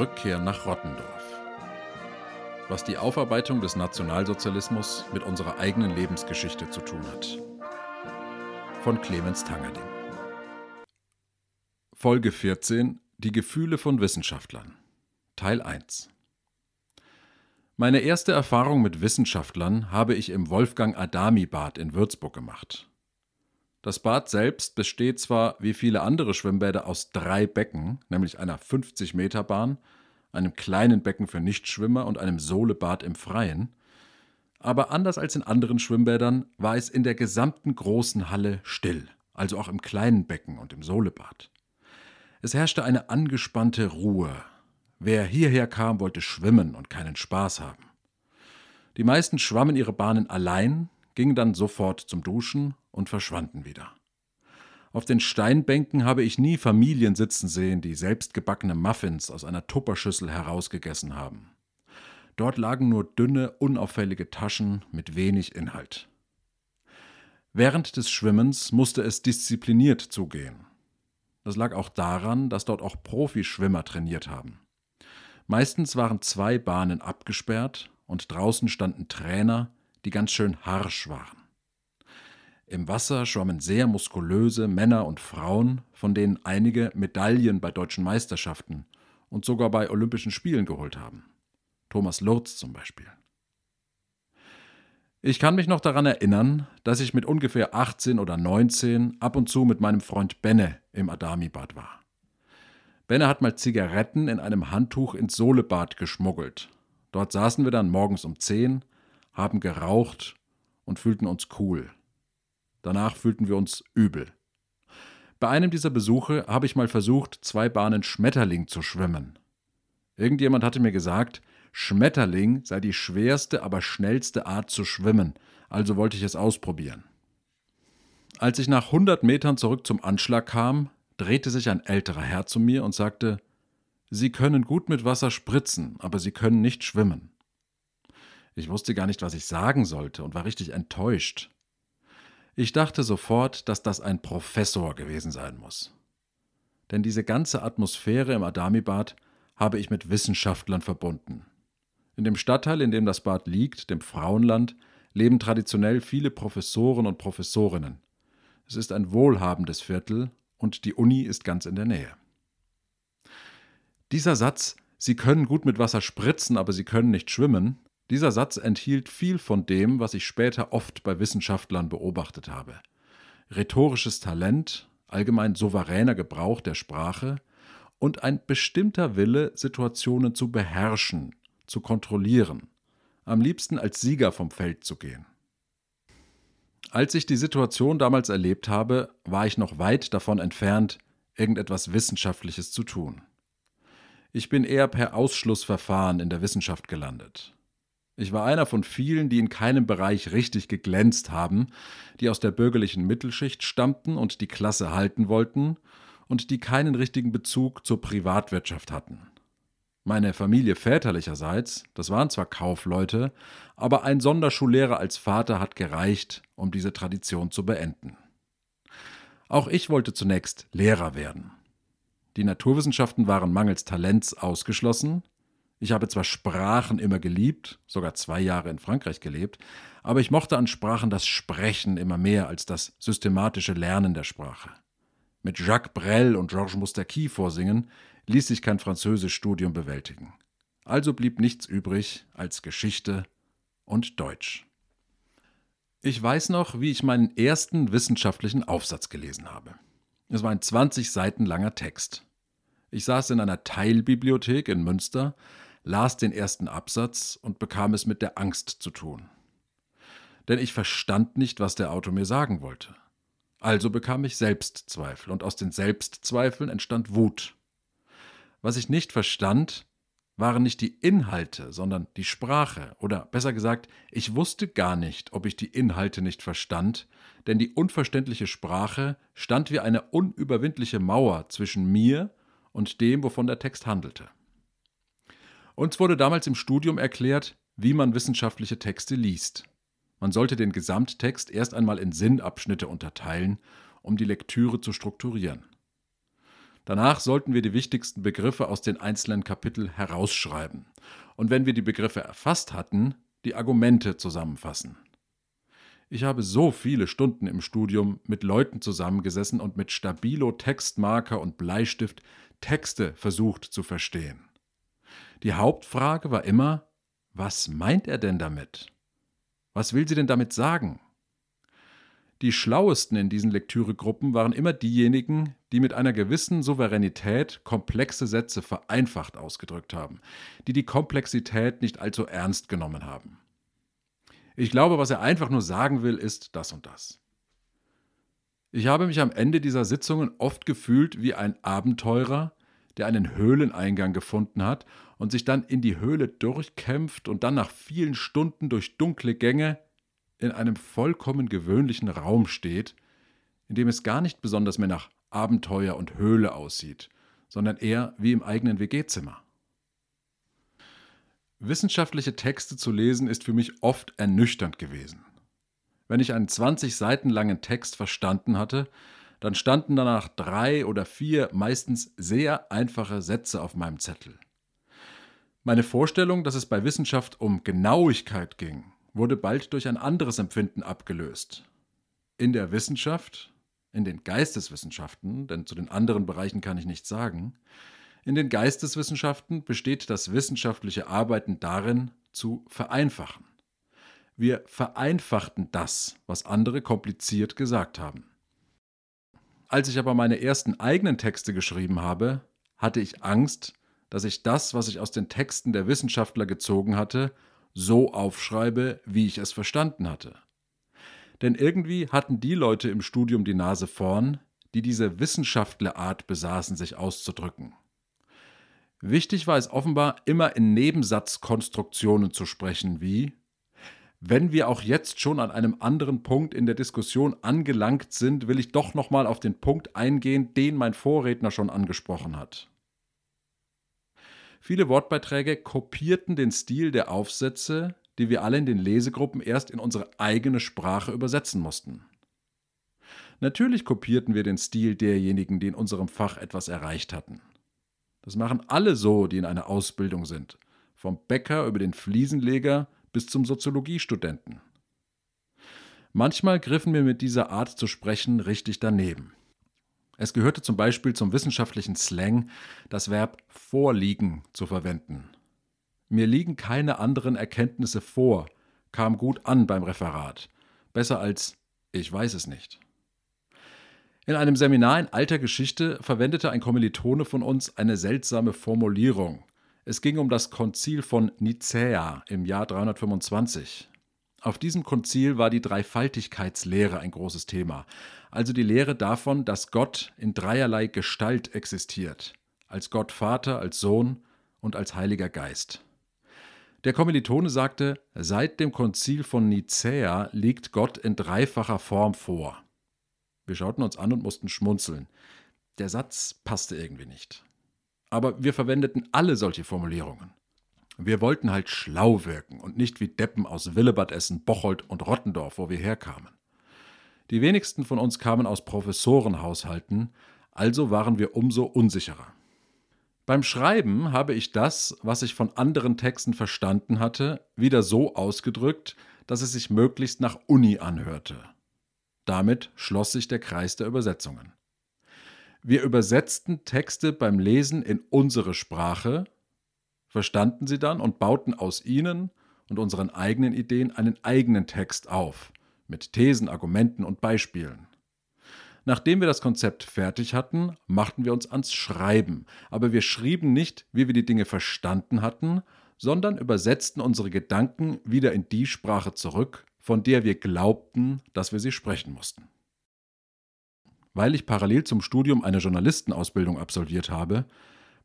Rückkehr nach Rottendorf. Was die Aufarbeitung des Nationalsozialismus mit unserer eigenen Lebensgeschichte zu tun hat. Von Clemens Tangerding. Folge 14 Die Gefühle von Wissenschaftlern. Teil 1 Meine erste Erfahrung mit Wissenschaftlern habe ich im Wolfgang Adami Bad in Würzburg gemacht. Das Bad selbst besteht zwar wie viele andere Schwimmbäder aus drei Becken, nämlich einer 50-Meter-Bahn, einem kleinen Becken für Nichtschwimmer und einem Sohlebad im Freien, aber anders als in anderen Schwimmbädern war es in der gesamten großen Halle still, also auch im kleinen Becken und im Sohlebad. Es herrschte eine angespannte Ruhe. Wer hierher kam, wollte schwimmen und keinen Spaß haben. Die meisten schwammen ihre Bahnen allein, gingen dann sofort zum Duschen und verschwanden wieder. Auf den Steinbänken habe ich nie Familien sitzen sehen, die selbstgebackene Muffins aus einer Tupperschüssel herausgegessen haben. Dort lagen nur dünne, unauffällige Taschen mit wenig Inhalt. Während des Schwimmens musste es diszipliniert zugehen. Das lag auch daran, dass dort auch Profischwimmer trainiert haben. Meistens waren zwei Bahnen abgesperrt und draußen standen Trainer, die ganz schön harsch waren. Im Wasser schwammen sehr muskulöse Männer und Frauen, von denen einige Medaillen bei deutschen Meisterschaften und sogar bei Olympischen Spielen geholt haben. Thomas Lurz zum Beispiel. Ich kann mich noch daran erinnern, dass ich mit ungefähr 18 oder 19 ab und zu mit meinem Freund Benne im Adami-Bad war. Benne hat mal Zigaretten in einem Handtuch ins Sohlebad geschmuggelt. Dort saßen wir dann morgens um 10, haben geraucht und fühlten uns cool. Danach fühlten wir uns übel. Bei einem dieser Besuche habe ich mal versucht, zwei Bahnen Schmetterling zu schwimmen. Irgendjemand hatte mir gesagt, Schmetterling sei die schwerste, aber schnellste Art zu schwimmen, also wollte ich es ausprobieren. Als ich nach 100 Metern zurück zum Anschlag kam, drehte sich ein älterer Herr zu mir und sagte, Sie können gut mit Wasser spritzen, aber Sie können nicht schwimmen. Ich wusste gar nicht, was ich sagen sollte und war richtig enttäuscht. Ich dachte sofort, dass das ein Professor gewesen sein muss. Denn diese ganze Atmosphäre im Adamibad habe ich mit Wissenschaftlern verbunden. In dem Stadtteil, in dem das Bad liegt, dem Frauenland, leben traditionell viele Professoren und Professorinnen. Es ist ein wohlhabendes Viertel und die Uni ist ganz in der Nähe. Dieser Satz, Sie können gut mit Wasser spritzen, aber Sie können nicht schwimmen, dieser Satz enthielt viel von dem, was ich später oft bei Wissenschaftlern beobachtet habe. Rhetorisches Talent, allgemein souveräner Gebrauch der Sprache und ein bestimmter Wille, Situationen zu beherrschen, zu kontrollieren, am liebsten als Sieger vom Feld zu gehen. Als ich die Situation damals erlebt habe, war ich noch weit davon entfernt, irgendetwas Wissenschaftliches zu tun. Ich bin eher per Ausschlussverfahren in der Wissenschaft gelandet. Ich war einer von vielen, die in keinem Bereich richtig geglänzt haben, die aus der bürgerlichen Mittelschicht stammten und die Klasse halten wollten und die keinen richtigen Bezug zur Privatwirtschaft hatten. Meine Familie väterlicherseits, das waren zwar Kaufleute, aber ein Sonderschullehrer als Vater hat gereicht, um diese Tradition zu beenden. Auch ich wollte zunächst Lehrer werden. Die Naturwissenschaften waren mangels Talents ausgeschlossen. Ich habe zwar Sprachen immer geliebt, sogar zwei Jahre in Frankreich gelebt, aber ich mochte an Sprachen das Sprechen immer mehr als das systematische Lernen der Sprache. Mit Jacques Brel und Georges Moustaki vorsingen ließ sich kein Französischstudium bewältigen. Also blieb nichts übrig als Geschichte und Deutsch. Ich weiß noch, wie ich meinen ersten wissenschaftlichen Aufsatz gelesen habe. Es war ein 20 Seiten langer Text. Ich saß in einer Teilbibliothek in Münster, las den ersten Absatz und bekam es mit der Angst zu tun. Denn ich verstand nicht, was der Autor mir sagen wollte. Also bekam ich Selbstzweifel und aus den Selbstzweifeln entstand Wut. Was ich nicht verstand, waren nicht die Inhalte, sondern die Sprache. Oder besser gesagt, ich wusste gar nicht, ob ich die Inhalte nicht verstand, denn die unverständliche Sprache stand wie eine unüberwindliche Mauer zwischen mir und dem, wovon der Text handelte. Uns wurde damals im Studium erklärt, wie man wissenschaftliche Texte liest. Man sollte den Gesamttext erst einmal in Sinnabschnitte unterteilen, um die Lektüre zu strukturieren. Danach sollten wir die wichtigsten Begriffe aus den einzelnen Kapiteln herausschreiben und wenn wir die Begriffe erfasst hatten, die Argumente zusammenfassen. Ich habe so viele Stunden im Studium mit Leuten zusammengesessen und mit Stabilo, Textmarker und Bleistift Texte versucht zu verstehen. Die Hauptfrage war immer, was meint er denn damit? Was will sie denn damit sagen? Die schlauesten in diesen Lektüregruppen waren immer diejenigen, die mit einer gewissen Souveränität komplexe Sätze vereinfacht ausgedrückt haben, die die Komplexität nicht allzu ernst genommen haben. Ich glaube, was er einfach nur sagen will, ist das und das. Ich habe mich am Ende dieser Sitzungen oft gefühlt wie ein Abenteurer, der einen Höhleneingang gefunden hat und sich dann in die Höhle durchkämpft und dann nach vielen Stunden durch dunkle Gänge in einem vollkommen gewöhnlichen Raum steht, in dem es gar nicht besonders mehr nach Abenteuer und Höhle aussieht, sondern eher wie im eigenen WG-Zimmer. Wissenschaftliche Texte zu lesen ist für mich oft ernüchternd gewesen. Wenn ich einen 20 Seiten langen Text verstanden hatte, dann standen danach drei oder vier meistens sehr einfache Sätze auf meinem Zettel. Meine Vorstellung, dass es bei Wissenschaft um Genauigkeit ging, wurde bald durch ein anderes Empfinden abgelöst. In der Wissenschaft, in den Geisteswissenschaften, denn zu den anderen Bereichen kann ich nichts sagen, in den Geisteswissenschaften besteht das wissenschaftliche Arbeiten darin, zu vereinfachen. Wir vereinfachten das, was andere kompliziert gesagt haben. Als ich aber meine ersten eigenen Texte geschrieben habe, hatte ich Angst, dass ich das, was ich aus den Texten der Wissenschaftler gezogen hatte, so aufschreibe, wie ich es verstanden hatte. Denn irgendwie hatten die Leute im Studium die Nase vorn, die diese Wissenschaftlerart besaßen, sich auszudrücken. Wichtig war es offenbar, immer in Nebensatzkonstruktionen zu sprechen, wie wenn wir auch jetzt schon an einem anderen Punkt in der Diskussion angelangt sind, will ich doch nochmal auf den Punkt eingehen, den mein Vorredner schon angesprochen hat. Viele Wortbeiträge kopierten den Stil der Aufsätze, die wir alle in den Lesegruppen erst in unsere eigene Sprache übersetzen mussten. Natürlich kopierten wir den Stil derjenigen, die in unserem Fach etwas erreicht hatten. Das machen alle so, die in einer Ausbildung sind. Vom Bäcker über den Fliesenleger bis zum Soziologiestudenten. Manchmal griffen wir mit dieser Art zu sprechen richtig daneben. Es gehörte zum Beispiel zum wissenschaftlichen Slang, das Verb vorliegen zu verwenden. Mir liegen keine anderen Erkenntnisse vor, kam gut an beim Referat. Besser als ich weiß es nicht. In einem Seminar in alter Geschichte verwendete ein Kommilitone von uns eine seltsame Formulierung. Es ging um das Konzil von Nicäa im Jahr 325. Auf diesem Konzil war die Dreifaltigkeitslehre ein großes Thema, also die Lehre davon, dass Gott in dreierlei Gestalt existiert, als Gott Vater, als Sohn und als Heiliger Geist. Der Kommilitone sagte, seit dem Konzil von Nicäa liegt Gott in dreifacher Form vor. Wir schauten uns an und mussten schmunzeln. Der Satz passte irgendwie nicht. Aber wir verwendeten alle solche Formulierungen. Wir wollten halt schlau wirken und nicht wie Deppen aus Willebad Essen, Bocholt und Rottendorf, wo wir herkamen. Die wenigsten von uns kamen aus Professorenhaushalten, also waren wir umso unsicherer. Beim Schreiben habe ich das, was ich von anderen Texten verstanden hatte, wieder so ausgedrückt, dass es sich möglichst nach Uni anhörte. Damit schloss sich der Kreis der Übersetzungen. Wir übersetzten Texte beim Lesen in unsere Sprache, verstanden sie dann und bauten aus ihnen und unseren eigenen Ideen einen eigenen Text auf, mit Thesen, Argumenten und Beispielen. Nachdem wir das Konzept fertig hatten, machten wir uns ans Schreiben, aber wir schrieben nicht, wie wir die Dinge verstanden hatten, sondern übersetzten unsere Gedanken wieder in die Sprache zurück, von der wir glaubten, dass wir sie sprechen mussten. Weil ich parallel zum Studium eine Journalistenausbildung absolviert habe,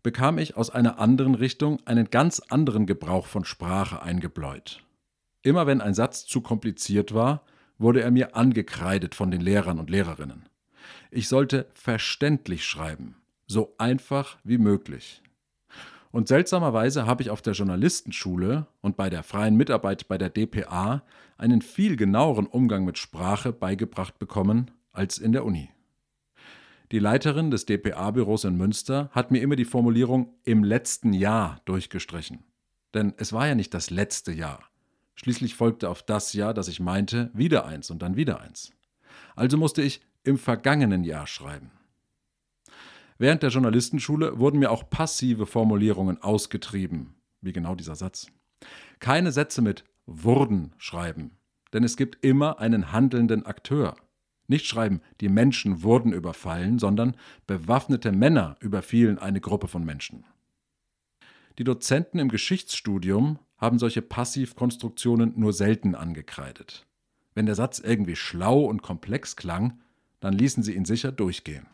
bekam ich aus einer anderen Richtung einen ganz anderen Gebrauch von Sprache eingebläut. Immer wenn ein Satz zu kompliziert war, wurde er mir angekreidet von den Lehrern und Lehrerinnen. Ich sollte verständlich schreiben, so einfach wie möglich. Und seltsamerweise habe ich auf der Journalistenschule und bei der freien Mitarbeit bei der DPA einen viel genaueren Umgang mit Sprache beigebracht bekommen als in der Uni. Die Leiterin des DPA-Büros in Münster hat mir immer die Formulierung im letzten Jahr durchgestrichen. Denn es war ja nicht das letzte Jahr. Schließlich folgte auf das Jahr, das ich meinte, wieder eins und dann wieder eins. Also musste ich im vergangenen Jahr schreiben. Während der Journalistenschule wurden mir auch passive Formulierungen ausgetrieben, wie genau dieser Satz. Keine Sätze mit wurden schreiben, denn es gibt immer einen handelnden Akteur. Nicht schreiben, die Menschen wurden überfallen, sondern bewaffnete Männer überfielen eine Gruppe von Menschen. Die Dozenten im Geschichtsstudium haben solche Passivkonstruktionen nur selten angekreidet. Wenn der Satz irgendwie schlau und komplex klang, dann ließen sie ihn sicher durchgehen.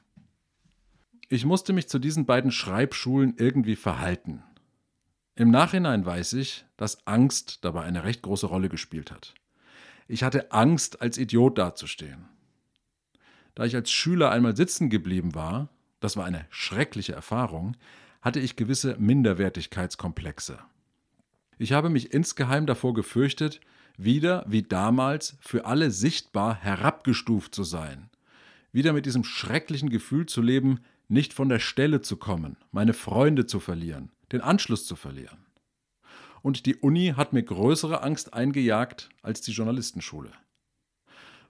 Ich musste mich zu diesen beiden Schreibschulen irgendwie verhalten. Im Nachhinein weiß ich, dass Angst dabei eine recht große Rolle gespielt hat. Ich hatte Angst, als Idiot dazustehen. Da ich als Schüler einmal sitzen geblieben war, das war eine schreckliche Erfahrung, hatte ich gewisse Minderwertigkeitskomplexe. Ich habe mich insgeheim davor gefürchtet, wieder wie damals für alle sichtbar herabgestuft zu sein, wieder mit diesem schrecklichen Gefühl zu leben, nicht von der Stelle zu kommen, meine Freunde zu verlieren, den Anschluss zu verlieren. Und die Uni hat mir größere Angst eingejagt als die Journalistenschule.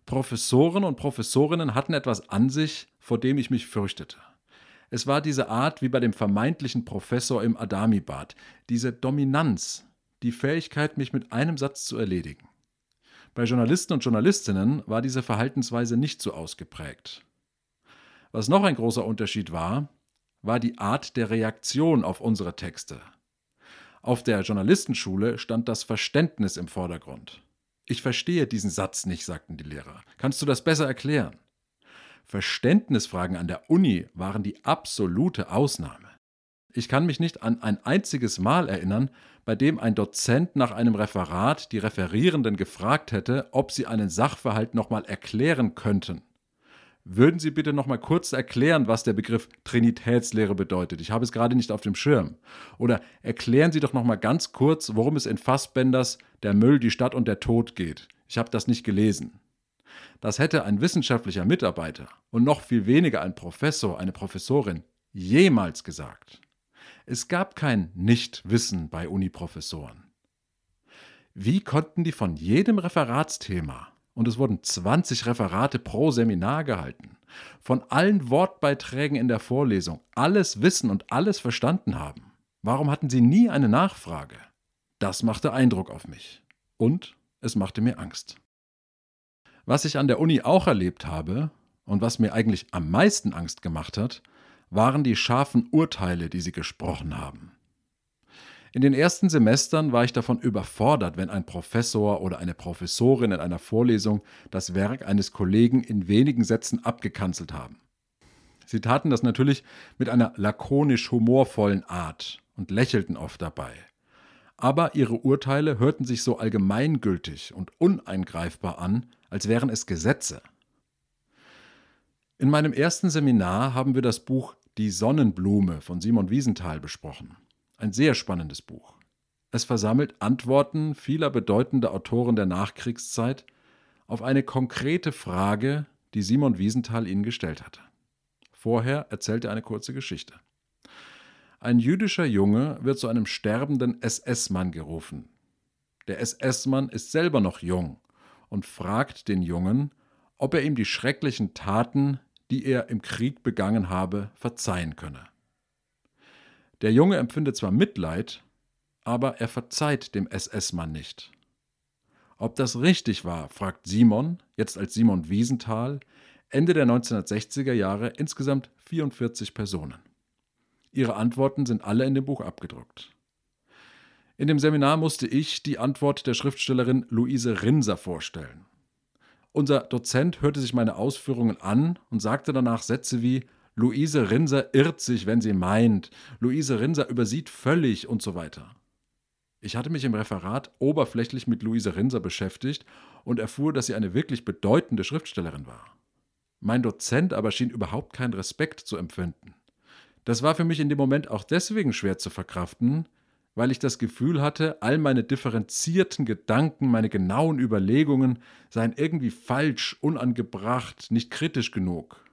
Professoren und Professorinnen hatten etwas an sich, vor dem ich mich fürchtete. Es war diese Art wie bei dem vermeintlichen Professor im Adamibad, diese Dominanz, die Fähigkeit, mich mit einem Satz zu erledigen. Bei Journalisten und Journalistinnen war diese Verhaltensweise nicht so ausgeprägt. Was noch ein großer Unterschied war, war die Art der Reaktion auf unsere Texte. Auf der Journalistenschule stand das Verständnis im Vordergrund. Ich verstehe diesen Satz nicht, sagten die Lehrer. Kannst du das besser erklären? Verständnisfragen an der Uni waren die absolute Ausnahme. Ich kann mich nicht an ein einziges Mal erinnern, bei dem ein Dozent nach einem Referat die Referierenden gefragt hätte, ob sie einen Sachverhalt nochmal erklären könnten. Würden Sie bitte noch mal kurz erklären, was der Begriff Trinitätslehre bedeutet? Ich habe es gerade nicht auf dem Schirm. Oder erklären Sie doch noch mal ganz kurz, worum es in Fassbenders Der Müll, die Stadt und der Tod geht. Ich habe das nicht gelesen. Das hätte ein wissenschaftlicher Mitarbeiter und noch viel weniger ein Professor, eine Professorin jemals gesagt. Es gab kein Nichtwissen bei Uniprofessoren. Wie konnten die von jedem Referatsthema und es wurden 20 Referate pro Seminar gehalten. Von allen Wortbeiträgen in der Vorlesung alles wissen und alles verstanden haben. Warum hatten sie nie eine Nachfrage? Das machte Eindruck auf mich. Und es machte mir Angst. Was ich an der Uni auch erlebt habe und was mir eigentlich am meisten Angst gemacht hat, waren die scharfen Urteile, die sie gesprochen haben. In den ersten Semestern war ich davon überfordert, wenn ein Professor oder eine Professorin in einer Vorlesung das Werk eines Kollegen in wenigen Sätzen abgekanzelt haben. Sie taten das natürlich mit einer lakonisch humorvollen Art und lächelten oft dabei. Aber ihre Urteile hörten sich so allgemeingültig und uneingreifbar an, als wären es Gesetze. In meinem ersten Seminar haben wir das Buch Die Sonnenblume von Simon Wiesenthal besprochen. Ein sehr spannendes Buch. Es versammelt Antworten vieler bedeutender Autoren der Nachkriegszeit auf eine konkrete Frage, die Simon Wiesenthal ihnen gestellt hatte. Vorher erzählt er eine kurze Geschichte. Ein jüdischer Junge wird zu einem sterbenden SS-Mann gerufen. Der SS-Mann ist selber noch jung und fragt den Jungen, ob er ihm die schrecklichen Taten, die er im Krieg begangen habe, verzeihen könne. Der Junge empfindet zwar Mitleid, aber er verzeiht dem SS-Mann nicht. Ob das richtig war, fragt Simon, jetzt als Simon Wiesenthal, Ende der 1960er Jahre insgesamt 44 Personen. Ihre Antworten sind alle in dem Buch abgedruckt. In dem Seminar musste ich die Antwort der Schriftstellerin Luise Rinser vorstellen. Unser Dozent hörte sich meine Ausführungen an und sagte danach Sätze wie Luise Rinser irrt sich, wenn sie meint, Luise Rinser übersieht völlig und so weiter. Ich hatte mich im Referat oberflächlich mit Luise Rinser beschäftigt und erfuhr, dass sie eine wirklich bedeutende Schriftstellerin war. Mein Dozent aber schien überhaupt keinen Respekt zu empfinden. Das war für mich in dem Moment auch deswegen schwer zu verkraften, weil ich das Gefühl hatte, all meine differenzierten Gedanken, meine genauen Überlegungen seien irgendwie falsch, unangebracht, nicht kritisch genug.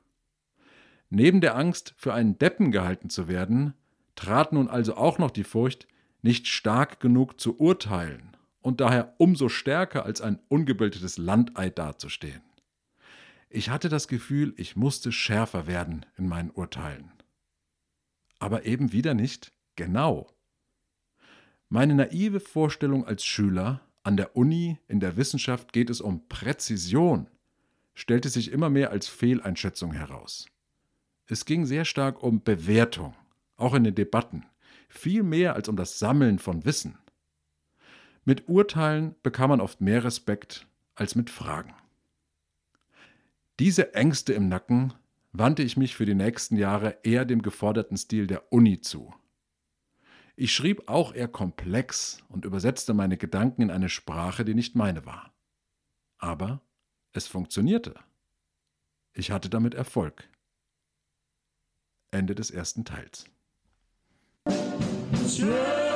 Neben der Angst, für einen Deppen gehalten zu werden, trat nun also auch noch die Furcht, nicht stark genug zu urteilen und daher umso stärker als ein ungebildetes Landei dazustehen. Ich hatte das Gefühl, ich musste schärfer werden in meinen Urteilen. Aber eben wieder nicht genau. Meine naive Vorstellung als Schüler, an der Uni, in der Wissenschaft geht es um Präzision, stellte sich immer mehr als Fehleinschätzung heraus. Es ging sehr stark um Bewertung, auch in den Debatten, viel mehr als um das Sammeln von Wissen. Mit Urteilen bekam man oft mehr Respekt als mit Fragen. Diese Ängste im Nacken wandte ich mich für die nächsten Jahre eher dem geforderten Stil der Uni zu. Ich schrieb auch eher komplex und übersetzte meine Gedanken in eine Sprache, die nicht meine war. Aber es funktionierte. Ich hatte damit Erfolg. Ende des ersten Teils. Straight